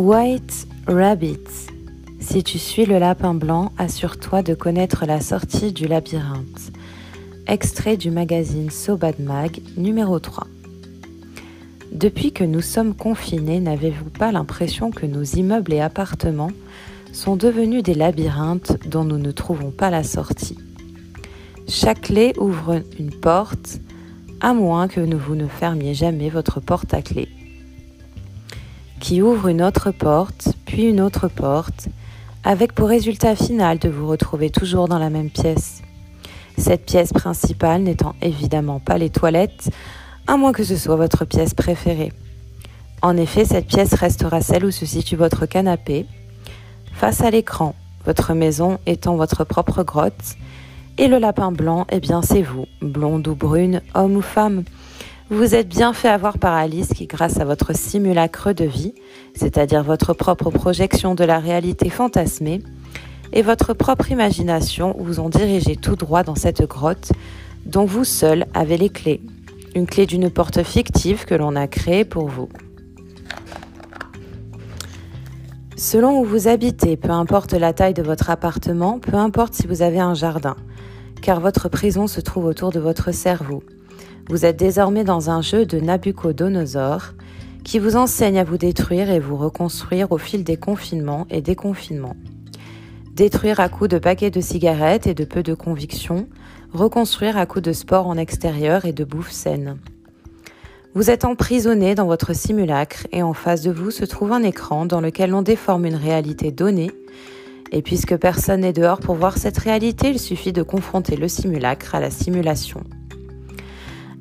White Rabbit. Si tu suis le lapin blanc, assure-toi de connaître la sortie du labyrinthe. Extrait du magazine So Bad Mag, numéro 3. Depuis que nous sommes confinés, n'avez-vous pas l'impression que nos immeubles et appartements sont devenus des labyrinthes dont nous ne trouvons pas la sortie? Chaque clé ouvre une porte, à moins que vous ne fermiez jamais votre porte à clé qui ouvre une autre porte, puis une autre porte, avec pour résultat final de vous retrouver toujours dans la même pièce. Cette pièce principale n'étant évidemment pas les toilettes, à moins que ce soit votre pièce préférée. En effet, cette pièce restera celle où se situe votre canapé, face à l'écran, votre maison étant votre propre grotte, et le lapin blanc, eh bien c'est vous, blonde ou brune, homme ou femme, vous êtes bien fait avoir par Alice qui, grâce à votre simulacre de vie, c'est-à-dire votre propre projection de la réalité fantasmée, et votre propre imagination vous ont dirigé tout droit dans cette grotte dont vous seul avez les clés. Une clé d'une porte fictive que l'on a créée pour vous. Selon où vous habitez, peu importe la taille de votre appartement, peu importe si vous avez un jardin, car votre prison se trouve autour de votre cerveau. Vous êtes désormais dans un jeu de Nabucodonosor qui vous enseigne à vous détruire et vous reconstruire au fil des confinements et des confinements. Détruire à coups de paquets de cigarettes et de peu de conviction, reconstruire à coups de sport en extérieur et de bouffe saine. Vous êtes emprisonné dans votre simulacre et en face de vous se trouve un écran dans lequel on déforme une réalité donnée. Et puisque personne n'est dehors pour voir cette réalité, il suffit de confronter le simulacre à la simulation.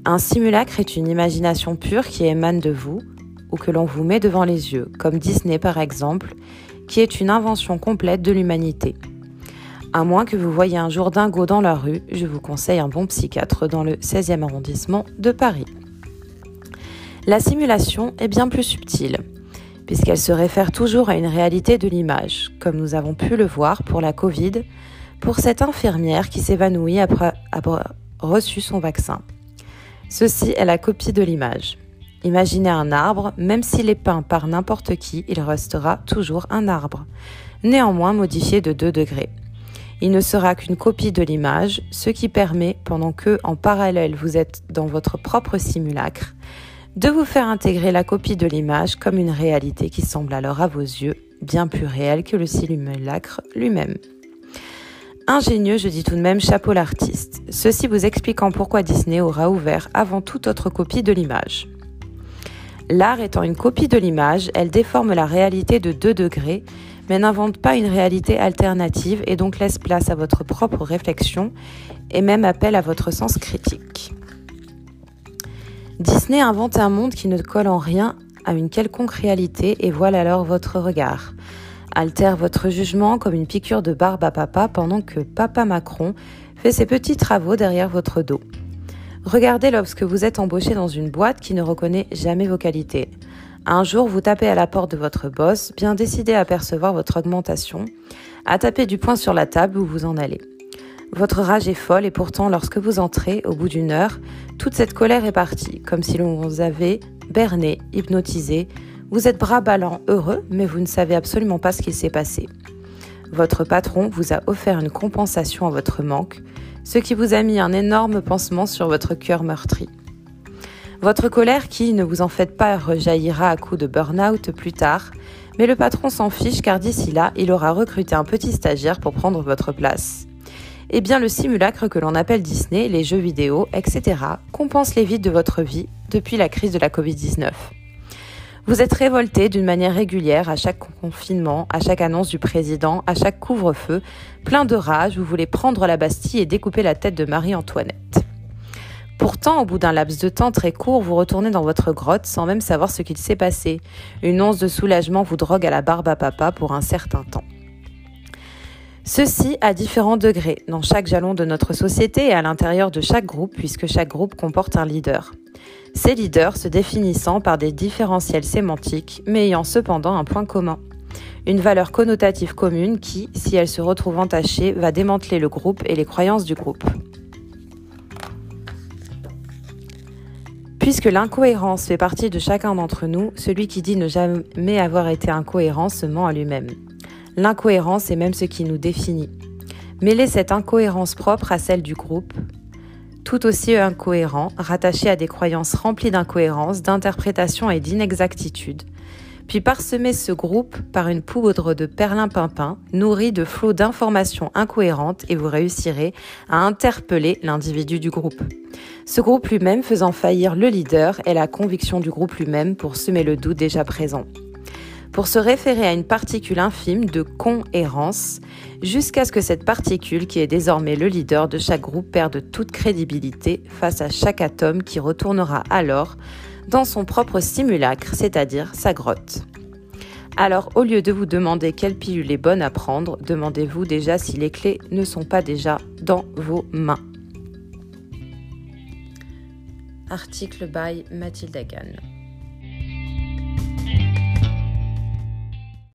Un simulacre est une imagination pure qui émane de vous ou que l'on vous met devant les yeux, comme Disney par exemple, qui est une invention complète de l'humanité. À moins que vous voyiez un jour dingo dans la rue, je vous conseille un bon psychiatre dans le 16e arrondissement de Paris. La simulation est bien plus subtile, puisqu'elle se réfère toujours à une réalité de l'image, comme nous avons pu le voir pour la Covid, pour cette infirmière qui s'évanouit après avoir reçu son vaccin. Ceci est la copie de l'image. Imaginez un arbre, même s'il est peint par n'importe qui, il restera toujours un arbre, néanmoins modifié de 2 degrés. Il ne sera qu'une copie de l'image, ce qui permet, pendant que, en parallèle, vous êtes dans votre propre simulacre, de vous faire intégrer la copie de l'image comme une réalité qui semble alors à vos yeux bien plus réelle que le simulacre lui-même. Ingénieux, je dis tout de même chapeau l'artiste. Ceci vous expliquant pourquoi Disney aura ouvert avant toute autre copie de l'image. L'art étant une copie de l'image, elle déforme la réalité de 2 degrés, mais n'invente pas une réalité alternative et donc laisse place à votre propre réflexion et même appelle à votre sens critique. Disney invente un monde qui ne colle en rien à une quelconque réalité et voile alors votre regard altère votre jugement comme une piqûre de barbe à papa pendant que papa Macron fait ses petits travaux derrière votre dos. Regardez lorsque vous êtes embauché dans une boîte qui ne reconnaît jamais vos qualités. Un jour, vous tapez à la porte de votre boss, bien décidé à percevoir votre augmentation, à taper du poing sur la table où vous en allez. Votre rage est folle et pourtant, lorsque vous entrez, au bout d'une heure, toute cette colère est partie, comme si l'on vous avait berné, hypnotisé, vous êtes bras ballants, heureux, mais vous ne savez absolument pas ce qu'il s'est passé. Votre patron vous a offert une compensation à votre manque, ce qui vous a mis un énorme pansement sur votre cœur meurtri. Votre colère qui, ne vous en faites pas, rejaillira à coup de burn-out plus tard, mais le patron s'en fiche car d'ici là, il aura recruté un petit stagiaire pour prendre votre place. Eh bien, le simulacre que l'on appelle Disney, les jeux vidéo, etc., compense les vides de votre vie depuis la crise de la Covid-19. Vous êtes révolté d'une manière régulière à chaque confinement, à chaque annonce du président, à chaque couvre-feu, plein de rage, vous voulez prendre la Bastille et découper la tête de Marie-Antoinette. Pourtant, au bout d'un laps de temps très court, vous retournez dans votre grotte sans même savoir ce qu'il s'est passé. Une once de soulagement vous drogue à la barbe à papa pour un certain temps. Ceci à différents degrés, dans chaque jalon de notre société et à l'intérieur de chaque groupe, puisque chaque groupe comporte un leader. Ces leaders se définissant par des différentiels sémantiques, mais ayant cependant un point commun. Une valeur connotative commune qui, si elle se retrouve entachée, va démanteler le groupe et les croyances du groupe. Puisque l'incohérence fait partie de chacun d'entre nous, celui qui dit ne jamais avoir été incohérent se ment à lui-même. L'incohérence est même ce qui nous définit. Mêler cette incohérence propre à celle du groupe, tout aussi incohérent, rattaché à des croyances remplies d'incohérences, d'interprétations et d'inexactitudes, puis parsemer ce groupe par une poudre de perlimpinpin nourrie de flots d'informations incohérentes et vous réussirez à interpeller l'individu du groupe. Ce groupe lui-même faisant faillir le leader et la conviction du groupe lui-même pour semer le doute déjà présent. Pour se référer à une particule infime de conhérence, jusqu'à ce que cette particule, qui est désormais le leader de chaque groupe, perde toute crédibilité face à chaque atome qui retournera alors dans son propre simulacre, c'est-à-dire sa grotte. Alors, au lieu de vous demander quelle pilule est bonne à prendre, demandez-vous déjà si les clés ne sont pas déjà dans vos mains. Article by Mathilde Hagan.